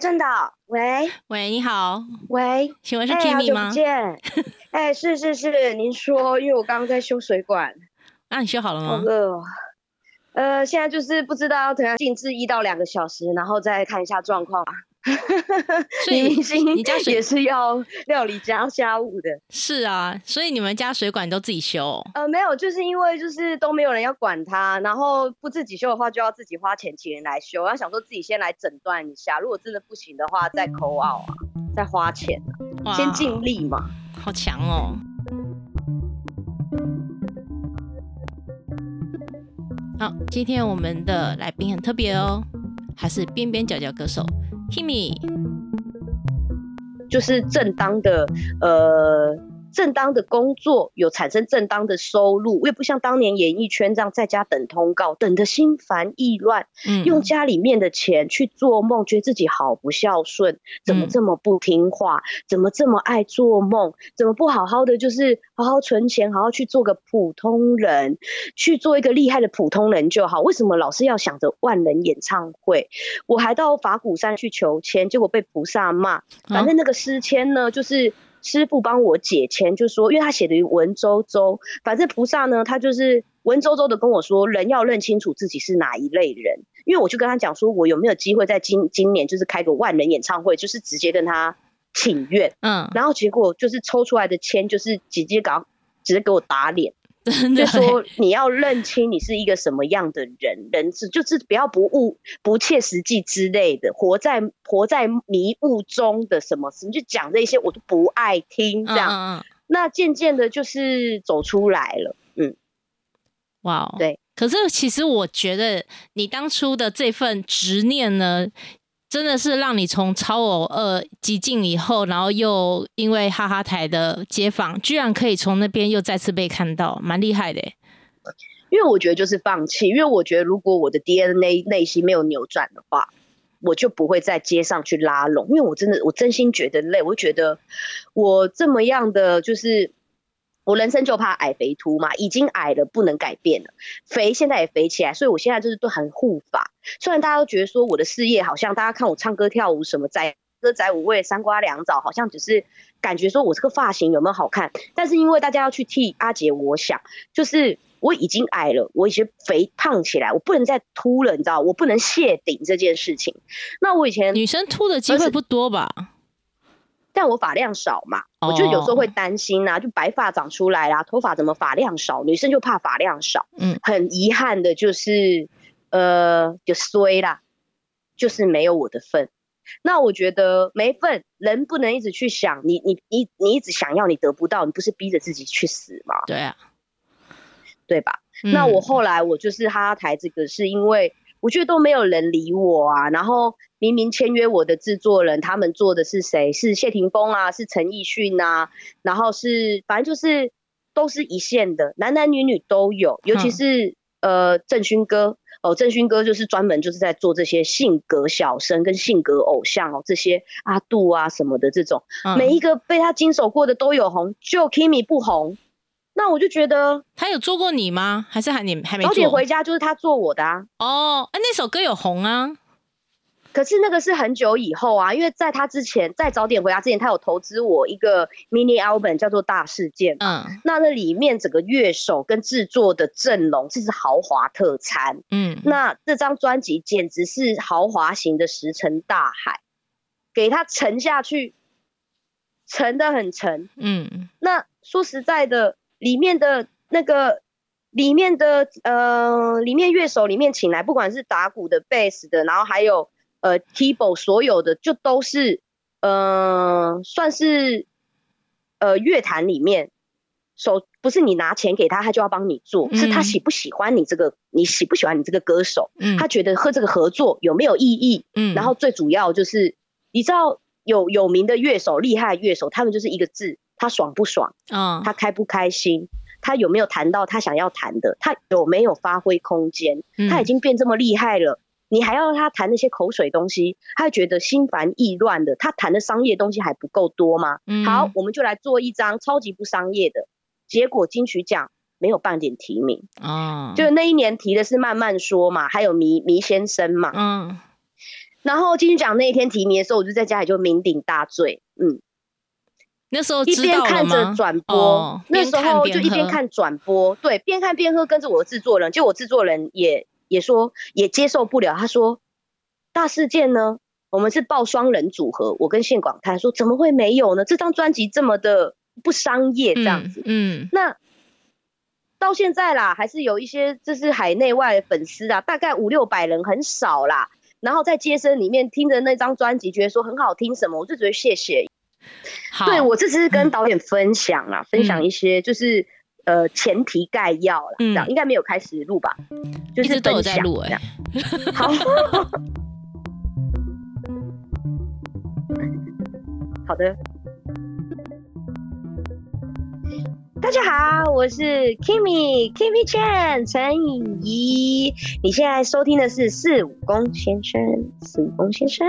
郑导，喂喂，你好，喂，请问是哎，好 Kimi 久吗不？见。哎，是是是，您说，因为我刚刚在修水管，啊，你修好了吗？好饿哦。呃，现在就是不知道怎样静置一到两个小时，然后再看一下状况吧。所以女明星你家水也是要料理家家务的。是啊，所以你们家水管都自己修哦、呃，没有，就是因为就是都没有人要管它，然后不自己修的话，就要自己花钱请人来修。然后想说自己先来诊断一下，如果真的不行的话，再扣奥啊，再花钱啊，先尽力嘛。好强哦。好，今天我们的来宾很特别哦，还是边边角角歌手 Kimi。就是正当的呃正当的工作，有产生正当的收入，我也不像当年演艺圈这样在家等通告，等得心烦意乱，嗯，用家里面的钱去做梦，觉得自己好不孝顺，怎么嗯这么不听话，怎么这么爱做梦，怎么不好好的就是好好存钱，好好去做个普通人，去做一个厉害的普通人就好，为什么老是要想着万人演唱会？我还到法鼓山去求签，结果被菩萨骂。反正那个诗签呢，就是师傅帮我解签，就说因为他写的文绉绉，反正菩萨呢，他就是文绉绉的跟我说，人要认清楚自己是哪一类人。因为我就跟他讲说，我有没有机会在今今年就是开个万人演唱会，就是直接跟他请愿，嗯，然后结果就是抽出来的签就是直接搞。直接给我打脸，真的就说你要认清你是一个什么样的人，人是就是不要不务不切实际之类的，活在活在迷雾中的什么事，你就讲这些我都不爱听这样。嗯嗯嗯那渐渐的就是走出来了，嗯，哇哦，对。可是其实我觉得你当初的这份执念呢，真的是让你从超偶二激进以后，然后又因为哈哈台的街访，居然可以从那边又再次被看到，蛮厉害的。因为我觉得就是放弃，因为我觉得如果我的 DNA 内心没有扭转的话，我就不会在街上去拉拢，因为我真的我真心觉得累，我觉得我这么样的就是。我人生就怕矮肥秃嘛，已经矮了不能改变了，肥现在也肥起来，所以我现在就是都很护法。虽然大家都觉得说我的事业好像大家看我唱歌跳舞什么载歌载舞为三瓜两枣，好像只是感觉说我这个发型有没有好看，但是因为大家要去替阿杰我想，就是我已经矮了，我已经肥胖起来，我不能再秃了，你知道，我不能谢顶这件事情。那我以前女生秃的机会不多吧？但我发量少嘛，我就有时候会担心啊，就白发长出来啦，头发怎么发量少？女生就怕发量少，嗯，很遗憾的就是，呃，就衰啦，就是没有我的份。那我觉得没份，人不能一直去想，你你你你一直想要，你得不到，你不是逼着自己去死吗？对啊。对吧？那我嗯后来我就是哈哈台这个，是因为我觉得都没有人理我啊。然后明明签约我的制作人，他们做的是谁？是谢霆锋啊，是陈奕迅啊，然后是反正就是都是一线的，男男女女都有，尤其嗯是、呃郑勋哥。哦，郑勋哥就是专门就是在做这些性格小生跟性格偶像哦，这些阿杜啊什么的这种，嗯每一个被他经手过的都有红，就 Kimi 不红。那我就觉得他有做过你吗？还是还你还没早点做？回家就是他做我的啊，哦，哎、那首歌有红啊。可是那个是很久以后啊，因为在他之前，在早点回家之前，他有投资我一个 mini album 叫做《大事件》。嗯那那里面整个乐手跟制作的阵容，这是豪华特餐。嗯，那这张专辑简直是豪华型的石沉大海，给他沉下去，沉的很沉。嗯那说实在的，里面的那个里面的呃，里面乐手里面请来，不管是打鼓的、贝斯的，然后还有呃 keyboard，所有的就都是呃，算是呃乐坛里面手不是你拿钱给他，他就要帮你做，是他嗯。喜不喜欢你这个，你喜不喜欢你这个歌手，嗯，他觉得和这个合作有没有意义，嗯，然后最主要就是，你知道有有名的乐手、厉害的乐手，他们就是一个字，他爽不爽，嗯，他开不开心，他有没有谈到他想要谈的，他有没有发挥空间，他已嗯经变这么厉害了。你还要让他谈那些口水东西，他会觉得心烦意乱的。他谈的商业东西还不够多吗？嗯好，我们就来做一张超级不商业的。结果金曲奖没有半点提名，哦，就是那一年提的是慢慢说嘛，还有迷迷先生嘛。嗯然后金曲奖那一天提名的时候，我就在家里就酩酊大醉，嗯，那时候一边看着吗？转播，哦那时候就一边看转播，对，边看边喝，跟着我的制作人，就我制作人也也说也接受不了，他说大事件呢，我们是报双人组合，我跟谢广泰说怎么会没有呢？这张专辑这么的不商业这样子，嗯，嗯那到现在啦，还是有一些就是海内外的粉丝啊，大概五六百人，很少啦。然后在街声里面听着那张专辑，觉得说很好听什么，我就觉得谢谢。好，对我这次是跟导演分享啦，分享嗯一些就是呃前提概要啦，嗯这样应该没有开始录吧？就是一直都有在录哎、好，好的。大家好，我是 Kimi Kimi Chan 陈颖仪。你现在收听的是四五公先生，四五公先生。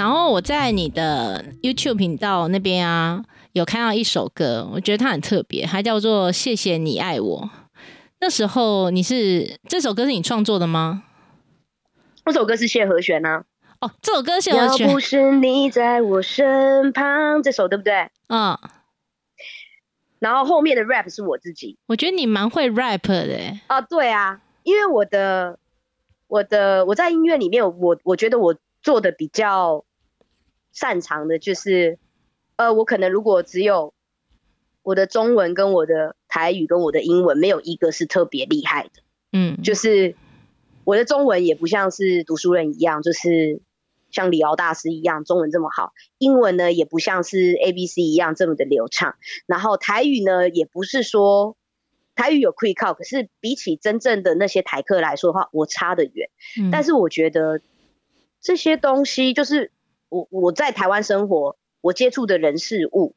然后我在你的 YouTube 频道那边啊，有看到一首歌，我觉得它很特别，它叫做《谢谢你爱我》。那时候你是这首歌是你创作的吗？这首歌是谢和弦啊。哦，这首歌谢和弦要不是你在我身旁，这首对不对？嗯，然后后面的 rap 是我自己我觉得你蛮会 rap 的欸，啊，对啊，因为我的我的我在音乐里面，我我觉得我做的比较擅长的就是，呃，我可能如果只有我的中文跟我的台语跟我的英文没有一个是特别厉害的，嗯，就是我的中文也不像是读书人一样，就是像李敖大师一样中文这么好，英文呢也不像是 A B C 一样这么的流畅，然后台语呢也不是说台语有 quick 靠，可是比起真正的那些台客来说的话，我差得远。嗯。但是我觉得这些东西就是我我在台湾生活，我接触的人事物，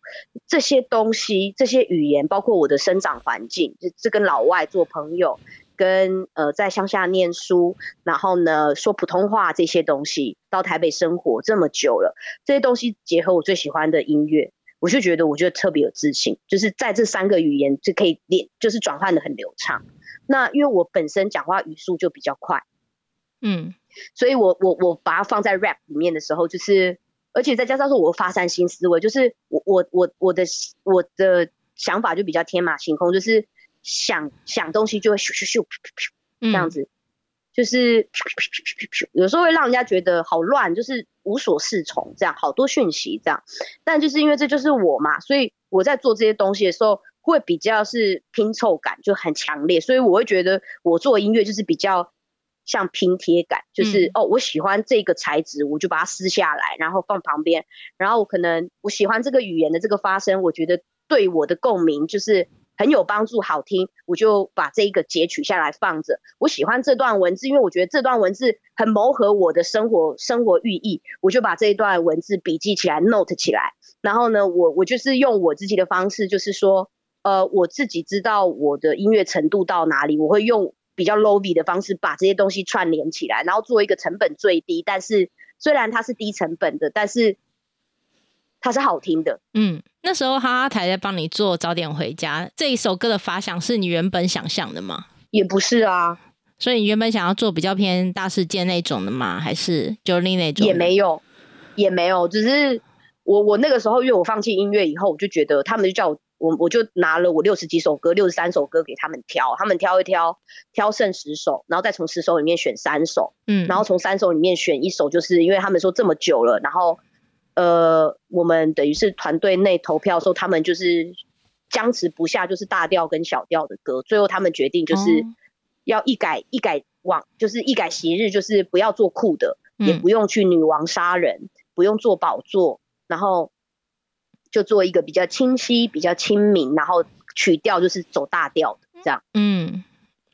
这些东西，这些语言，包括我的生长环境，这这跟老外做朋友，跟呃在乡下念书，然后呢说普通话这些东西，到台北生活这么久了，这些东西结合我最喜欢的音乐。我就觉得，我觉得特别有自信，就是在这三个语言就可以练，就是转换的很流畅。那因为我本身讲话语速就比较快，嗯所以我我我把它放在 rap 里面的时候，就是而且再加上说我发散新思维，就是我我我我的我的想法就比较天马行空，就是想想东西就会咻咻咻这样子，就是有时候会让人家觉得好乱，就是无所适从，这样好多讯息这样，但就是因为这就是我嘛，所以我在做这些东西的时候。会比较是拼凑感就很强烈，所以我会觉得我做音乐就是比较像拼贴感，就是、嗯哦，我喜欢这个材质，我就把它撕下来，然后放旁边，然后可能我喜欢这个语言的这个发声，我觉得对我的共鸣就是很有帮助，好听，我就把这一个截取下来放着。我喜欢这段文字，因为我觉得这段文字很谋合我的生活生活寓意，我就把这一段文字笔记起来，note 起来。然后呢，我我就是用我自己的方式，就是说，呃，我自己知道我的音乐程度到哪里，我会用比较 low v 的方式把这些东西串联起来，然后做一个成本最低，但是虽然它是低成本的，但是它是好听的。嗯，那时候哈哈台在帮你做《早点回家》这一首歌的发想是你原本想象的吗？也不是啊，所以你原本想要做比较偏大事件那种的吗？还是就另那种？也没有，也没有，只是我我那个时候，因为我放弃音乐以后，我就觉得他们就叫我，我我就拿了我六十几首歌，六十三首歌给他们挑，他们挑一挑，挑剩十首，然后再从十首里面选三首，嗯，然后从三首里面选一首，就是因为他们说这么久了，然后呃，我们等于是团队内投票的时候，他们就是僵持不下，就是大调跟小调的歌，最后他们决定就是哦。要一改一改往，就是一改昔日，就是不要做酷的，也嗯不用去女王杀人，不用做宝座，然后就做一个比较清晰、比较亲民，然后曲调就是走大调的这样。嗯，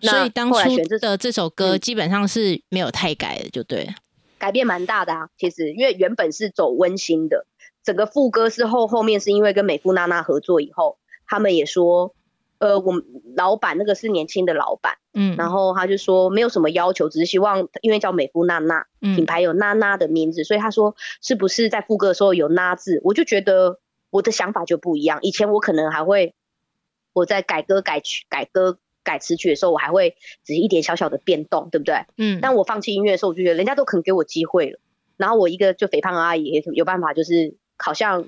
所以当初选这的这首歌嗯基本上是没有太改的，就对了。改变蛮大的啊，其实因为原本是走温馨的，整个副歌是后后面是因为跟美肤娜娜合作以后，他们也说，呃，我们老板那个是年轻的老板，嗯，然后他就说没有什么要求，只是希望因为叫美肤娜娜，品嗯牌有娜娜的名字，所以他说是不是在副歌的时候有娜字，我就觉得我的想法就不一样，以前我可能还会我在改歌改曲改歌。改词曲的时候，我还会只是一点小小的变动，对不对？嗯，但我放弃音乐的时候，我就觉得人家都肯给我机会了，然后我一个就肥胖阿姨也有办法，就是好像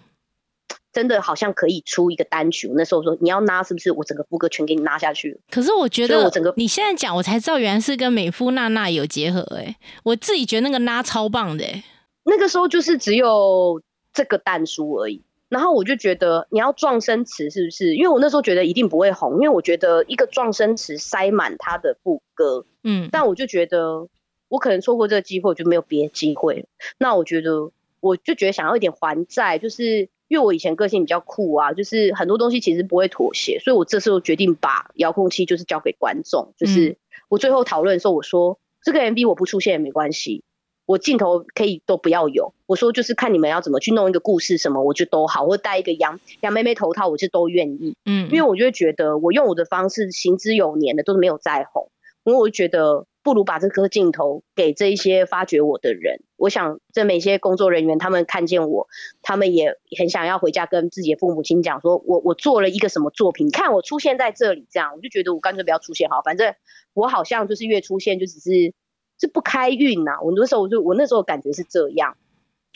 真的好像可以出一个单曲。我那时候说你要拉是不是？我整个副歌全给你拉下去。可是我觉得我整个你现在讲，我才知道原来是跟美肤娜娜有结合、欸。我自己觉得那个拉超棒的、欸。那个时候就是只有这个蛋书而已。然后我就觉得你要撞声词是不是？因为我那时候觉得一定不会红，因为我觉得一个撞声词塞满他的副歌，嗯，但我就觉得我可能错过这个机会，我就没有别的机会了。那我觉得我就觉得想要一点还债，就是因为我以前个性比较酷啊，就是很多东西其实不会妥协，所以我这时候决定把遥控器就是交给观众，就是我最后讨论的时候我说这个 MV 我不出现也没关系。我镜头可以都不要有，我说就是看你们要怎么去弄一个故事什么，我就都好，或者戴一个羊羊妹妹头套，我就都愿意。嗯，因为我就会觉得我用我的方式行之有年的都是没有再红，因为我就觉得不如把这颗镜头给这一些发掘我的人。我想这每些工作人员他们看见我，他们也很想要回家跟自己的父母亲讲，说我我做了一个什么作品，你看我出现在这里，这样我就觉得我干脆不要出现好，反正我好像就是越出现就只是。是不开运呐，我那时候我就我那时候感觉是这样，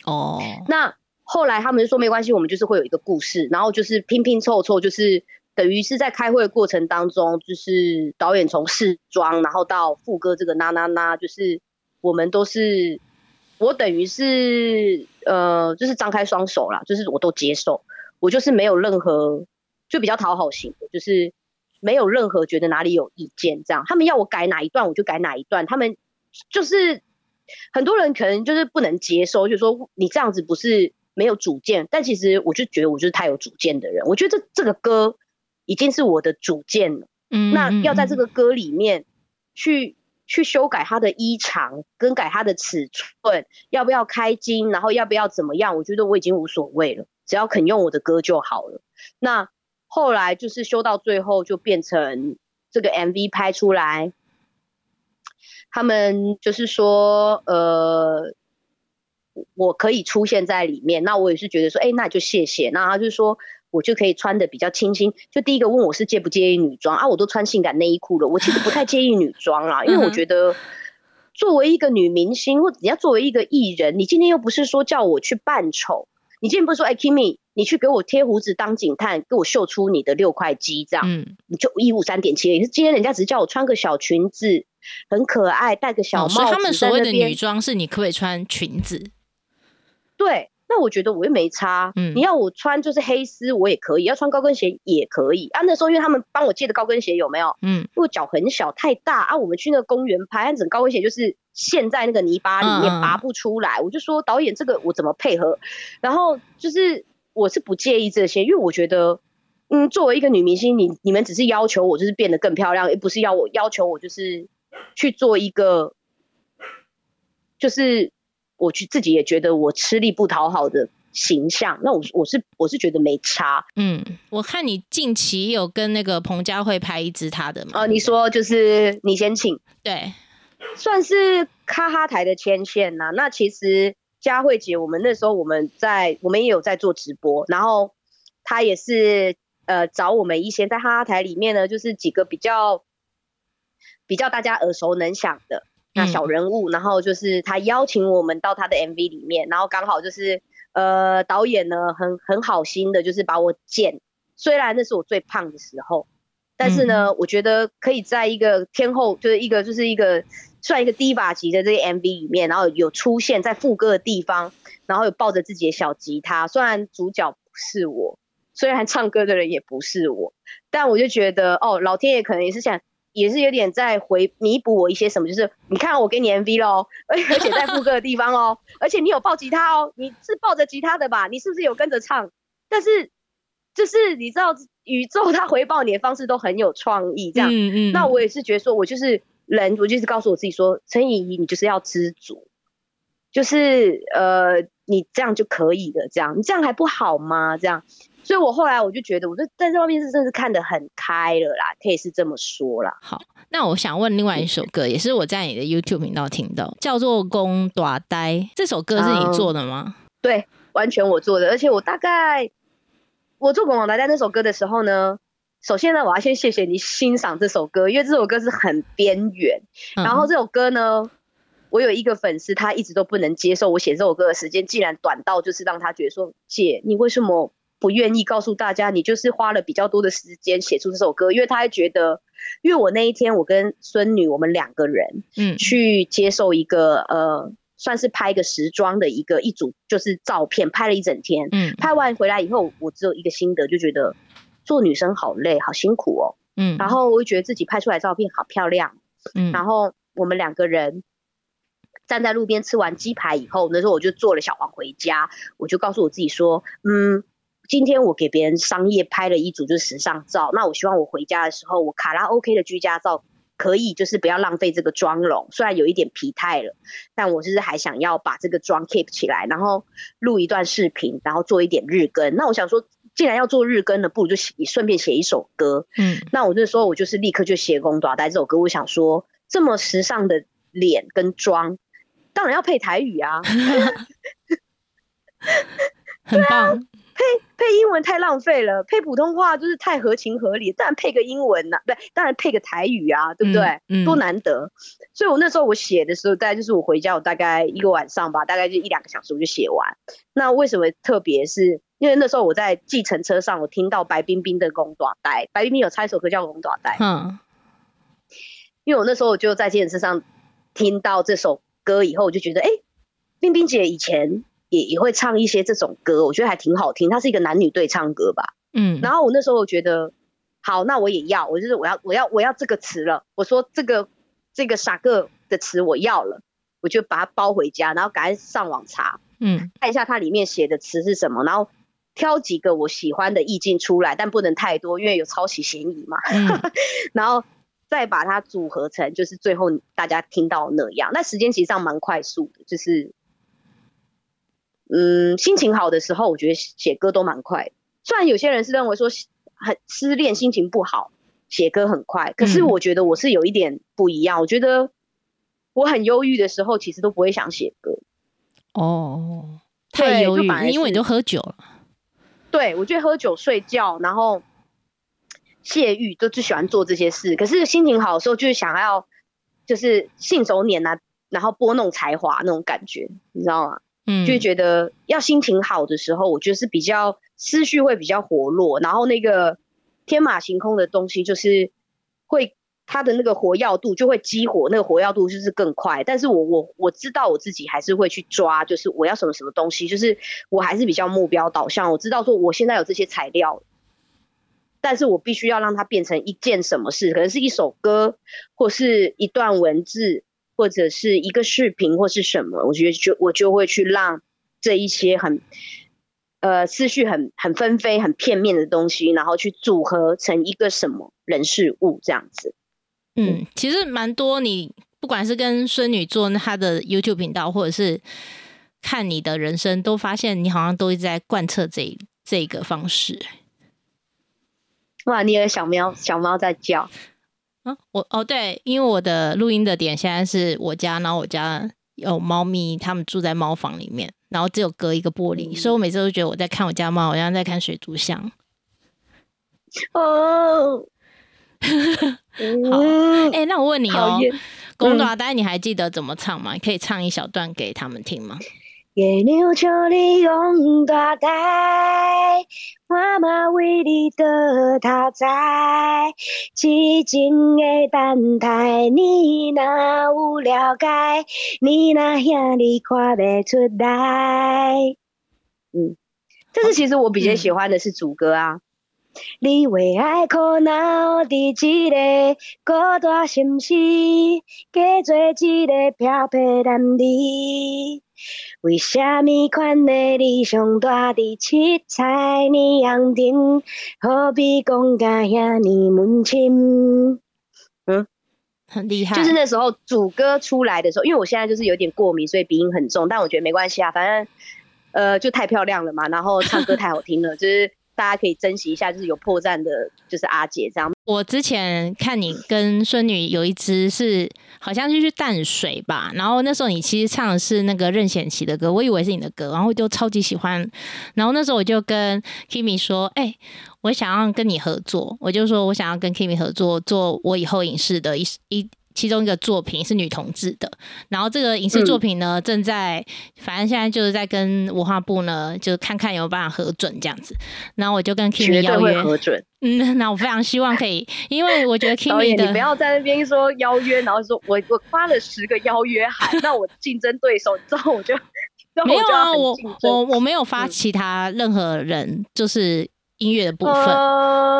哦，那后来他们就说没关系，我们就是会有一个故事，然后就是拼拼凑凑，就是等于是在开会的过程当中，就是导演从试妆，然后到副歌这个啦啦啦，就是我们都是我等于是呃，就是张开双手啦，就是我都接受，我就是没有任何就比较讨好型的，就是没有任何觉得哪里有意见这样，他们要我改哪一段我就改哪一段，他们。就是很多人可能就是不能接受，就说你这样子不是没有主见，但其实我就觉得我就是太有主见的人。我觉得这这个歌已经是我的主见了，嗯，那要在这个歌里面去去修改它的衣长，更改它的尺寸，要不要开金，然后要不要怎么样？我觉得我已经无所谓了，只要肯用我的歌就好了。那后来就是修到最后，就变成这个 MV 拍出来。他们就是说，呃，我可以出现在里面，那我也是觉得说，哎，那就谢谢。那他就说我就可以穿的比较清新。就第一个问我是介不介意女装啊？我都穿性感内衣裤了，我其实不太介意女装啦，因为我觉得作为一个女明星，或者你要作为一个艺人，你今天又不是说叫我去扮丑，你今天不是说，哎，Kimi，你去给我贴胡子当警探，给我秀出你的六块肌，这样，嗯，你就一五三点七。也是今天人家只是叫我穿个小裙子。很可爱，戴个小帽子。所以他们所谓的女装是你可不可以穿裙子？对，那我觉得我又没差。嗯，你要我穿就是黑丝，我也可以；要穿高跟鞋也可以。啊，那时候因为他们帮我借的高跟鞋有没有？嗯，因为脚很小太大啊。我们去那个公园拍，整高跟鞋就是陷在那个泥巴里面拔不出来。我就说导演，这个我怎么配合？然后就是我是不介意这些，因为我觉得，嗯，作为一个女明星，你你们只是要求我就是变得更漂亮，而不是要我要求我就是。去做一个，就是我去自己也觉得我吃力不讨好的形象，那我我是我是觉得没差。嗯，我看你近期有跟那个彭佳慧拍一支他的嘛？哦，你说就是你先请，对，算是哈哈台的牵线呐。那其实佳慧姐，我们那时候我们在我们也有在做直播，然后她也是呃找我们一些在哈哈台里面呢，就是几个比较。比较大家耳熟能详的那小人物，然后就是他邀请我们到他的 MV 里面，然后刚好就是呃导演呢很很好心的，就是把我剪，虽然那是我最胖的时候，但是呢，我觉得可以在一个天后就是一个就是一个算一个低把级的这个 MV 里面，然后有出现在副歌的地方，然后有抱着自己的小吉他，虽然主角不是我，虽然唱歌的人也不是我，但我就觉得哦，老天爷可能也是想。也是有点在回弥补我一些什么，就是你看我给你 MV 喽，而 而且在副歌的地方哦，而且你有抱吉他哦，你是抱着吉他的吧？你是不是有跟着唱？但是就是你知道宇宙它回报你的方式都很有创意，这样，嗯嗯，那我也是觉得说我就是人，我就是告诉我自己说，陈怡怡你就是要知足，就是呃你这样就可以了，这样你这样还不好吗？这样。所以，我后来我就觉得，我就在这方面是真是看得很开了啦，可以是这么说啦。好，那我想问另外一首歌，也是我在你的 YouTube 频道听到，叫做《公短呆》。这首歌是你做的吗？对，完全我做的。而且我大概我做《公短呆》那首歌的时候呢，首先呢，我要先谢谢你欣赏这首歌，因为这首歌是很边缘。然后这首歌呢，我有一个粉丝，他一直都不能接受我写这首歌的时间竟然短到就是让他觉得说，姐，你为什么不愿意告诉大家，你就是花了比较多的时间写出这首歌？因为他还觉得，因为我那一天我跟孙女我们两个人，嗯，去接受一个呃。算是拍一个时装的一个一组，就是照片，拍了一整天。嗯，拍完回来以后，我只有一个心得，就觉得做女生好累，好辛苦哦。嗯，然后我就觉得自己拍出来照片好漂亮。嗯，然后我们两个人站在路边吃完鸡排以后，那时候我就坐了小黄回家，我就告诉我自己说，嗯，今天我给别人商业拍了一组就是时尚照，那我希望我回家的时候，我卡拉 OK 的居家照。可以，就是不要浪费这个妆容，虽然有一点疲态了，但我就是还想要把这个妆 keep 起来，然后录一段视频，然后做一点日更。那我想说，既然要做日更了，不如就写顺便写一首歌。嗯，那我就说，我就是立刻就写《公短带》这首歌。我想说，这么时尚的脸跟妆，当然要配台语啊，很棒。配配英文太浪费了，配普通话就是太合情合理。当然配个英文呐，对，当然配个台语啊，对不对？嗯，多难得。所以我那时候我写的时候，大概就是我回家，我大概一个晚上吧，大概就一两个小时我就写完。那为什么特别？是因为那时候我在计程车上，我听到白冰冰的《公短带》，白冰冰有唱一首歌叫《公短带》。嗯。因为我那时候我就在计程车上听到这首歌以后，我就觉得，哎，冰冰姐以前。也也会唱一些这种歌，我觉得还挺好听。它是一个男女对唱歌吧，嗯。然后我那时候我觉得，好，那我也要，我就是我要我要我要这个词了。我说这个这个傻个的词我要了，我就把它包回家，然后赶快上网查，嗯，看一下它里面写的词是什么，然后挑几个我喜欢的意境出来，但不能太多，因为有抄袭嫌疑嘛。然后再把它组合成就是最后大家听到那样。那时间其实上蛮快速的，就是。嗯，心情好的时候，我觉得写歌都蛮快。虽然有些人是认为说很失恋心情不好写歌很快，可是我觉得我是有一点不一样。我觉得我很忧郁的时候，其实都不会想写歌。哦，太忧郁，因为你都喝酒了。对，我觉得喝酒、睡觉，然后泄欲，都最喜欢做这些事。可是心情好的时候，就是想要就是信手拈来，然后拨弄才华那种感觉，你知道吗？嗯，就觉得要心情好的时候，我觉得是比较思绪会比较活络，然后那个天马行空的东西就是会它的那个活跃度就会激活，那个活跃度就是更快。但是我我我知道我自己还是会去抓，就是我要什么什么东西，就是我还是比较目标导向。我知道说我现在有这些材料，但是我必须要让它变成一件什么事，可能是一首歌或是一段文字。或者是一个视频或是什么，我觉得就我就会去让这一些很呃思绪很很纷飞、很片面的东西，然后去组合成一个什么人事物这样子。嗯，其实蛮多，你不管是跟孙女做她的 YouTube 频道，或者是看你的人生，都发现你好像都一直在贯彻这这个方式。哇，你的小喵小猫在叫。啊，我哦对，因为我的录音的点现在是我家，然后我家有猫咪，它们住在猫房里面，然后只有隔一个玻璃，所以我每次都觉得我在看我家猫，好像在看水族箱。哦，好，哎，那我问你哦，《公爪呆》你还记得怎么唱吗？可以唱一小段给他们听吗？月亮像你用大台，我嘛为你倒头栽。痴情的等待，你若有了解，你那兄弟看不出来。嗯，这是其实我比较喜欢的是主歌啊。你为爱苦恼伫一个孤单心事，假做一个漂泊男儿。为虾米款的理想住伫七彩霓虹灯，何必讲甲遐尼温情？嗯，很厉害。就是那时候主歌出来的时候，因为我现在就是有点过敏，所以鼻音很重，但我觉得没关系啊，反正呃就太漂亮了嘛，然后唱歌太好听了，就是大家可以珍惜一下，就是有破绽的，就是阿姐这样。我之前看你跟孙女有一支是好像就是淡水吧，然后那时候你其实唱的是那个任贤齐的歌，我以为是你的歌，然后我就超级喜欢。然后那时候我就跟 Kimi 说：“哎，我想要跟你合作。”我就说我想要跟 Kimi 合作，做我以后影视的一一。其中一个作品是女同志的，然后这个影视作品呢，正在反正现在就是在跟文化部呢，就看看有没有办法核准这样子。然后我就跟 Kimi 邀约核准。嗯，那我非常希望可以，因为我觉得 Kimi 的 你不要在那边说邀约，然后说我我发了十个邀约函，那我竞争对手之后我就没有啊，我我我没有发其他任何人，就是。音乐的部分，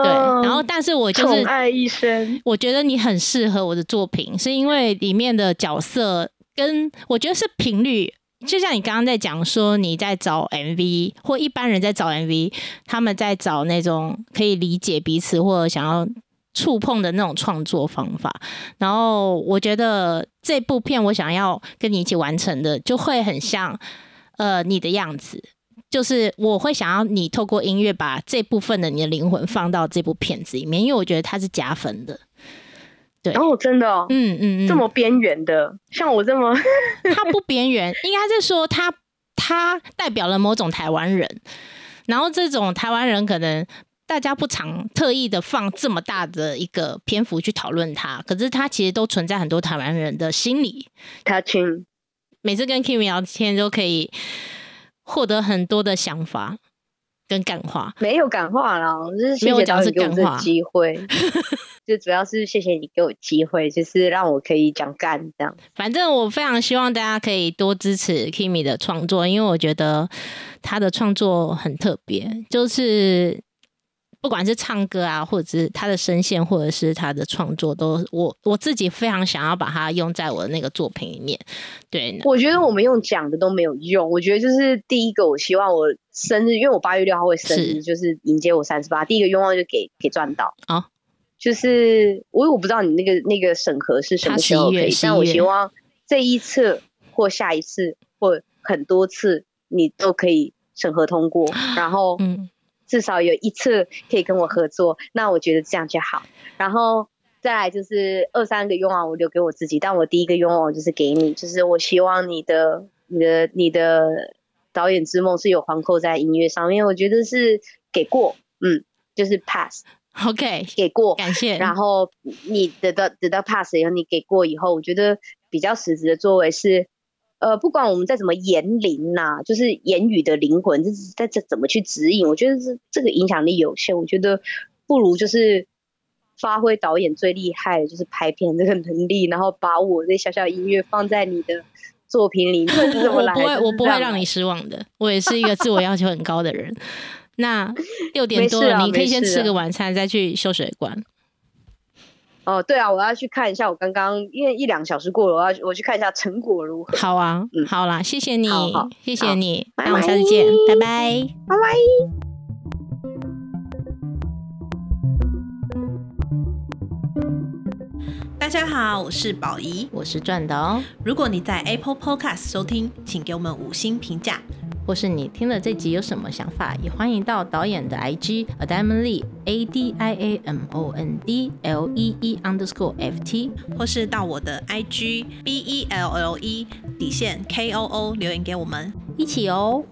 对，然后但是我就是爱一生，我觉得你很适合我的作品，是因为里面的角色跟我觉得是频率，就像你刚刚在讲说你在找 MV 或一般人在找 MV，他们在找那种可以理解彼此或者想要触碰的那种创作方法，然后我觉得这部片我想要跟你一起完成的，就会很像呃你的样子。就是我会想要你透过音乐把这部分的你的灵魂放到这部片子里面，因为我觉得它是加分的。对，哦，真的，嗯嗯嗯，这么边缘的，像我这么 它不边缘，应该是说它它代表了某种台湾人，然后这种台湾人可能大家不常特意的放这么大的一个篇幅去讨论它，可是它其实都存在很多台湾人的心里。他听，每次跟 Kimi 聊天都可以。获得很多的想法跟感化，没有感化啦，就是谢谢导演给我这机会，就主要是谢谢你给我机会，就是让我可以讲干这样。反正我非常希望大家可以多支持 Kimi 的创作，因为我觉得他的创作很特别，就是。不管是唱歌啊，或者是他的声线，或者是他的创作，都我我自己非常想要把它用在我的那个作品里面。对，我觉得我们用讲的都没有用。我觉得就是第一个，我希望我生日，因为我八月六号会生日，就是迎接我三十八。第一个愿望就给给赚到啊，就是我我不知道你那个那个审核是什么时候可以，但我希望这一次或下一次或很多次你都可以审核通过，然后嗯。至少有一次可以跟我合作，那我觉得这样就好。然后再来就是二三个愿望，我留给我自己。但我第一个愿望就是给你，就是我希望你的、你的、你的导演之梦是有环扣在音乐上面。我觉得是给过，嗯，就是 pass。OK，给过，感谢。然后你得到得到 pass 以后，你给过以后，我觉得比较实质的作为是。呃，不管我们在怎么言灵呐，就是言语的灵魂，这是在这怎么去指引，我觉得是这个影响力有限。我觉得不如就是发挥导演最厉害的，就是拍片这个能力，然后把我这小小音乐放在你的作品里。我不会，我不会让你失望的。我也是一个自我要求很高的人。那六 点多了，你可以先吃个晚餐，再去秀水馆。哦，对啊，我要去看一下。我刚刚因为一两小时过了，我要我去看一下成果如何。好啊，嗯，好啦，谢谢你，谢谢你，那我们下次见，拜拜，拜拜。大家好，我是宝仪，我是转的哦。如果你在 Apple Podcast 收听，请给我们五星评价。或是你听了这集有什么想法，也欢迎到导演的 IG A Diamond Lee A D I A M O N D L E E underscore F T，或是到我的 IG B E L L E 底线 K O O 留言给我们，一起哦。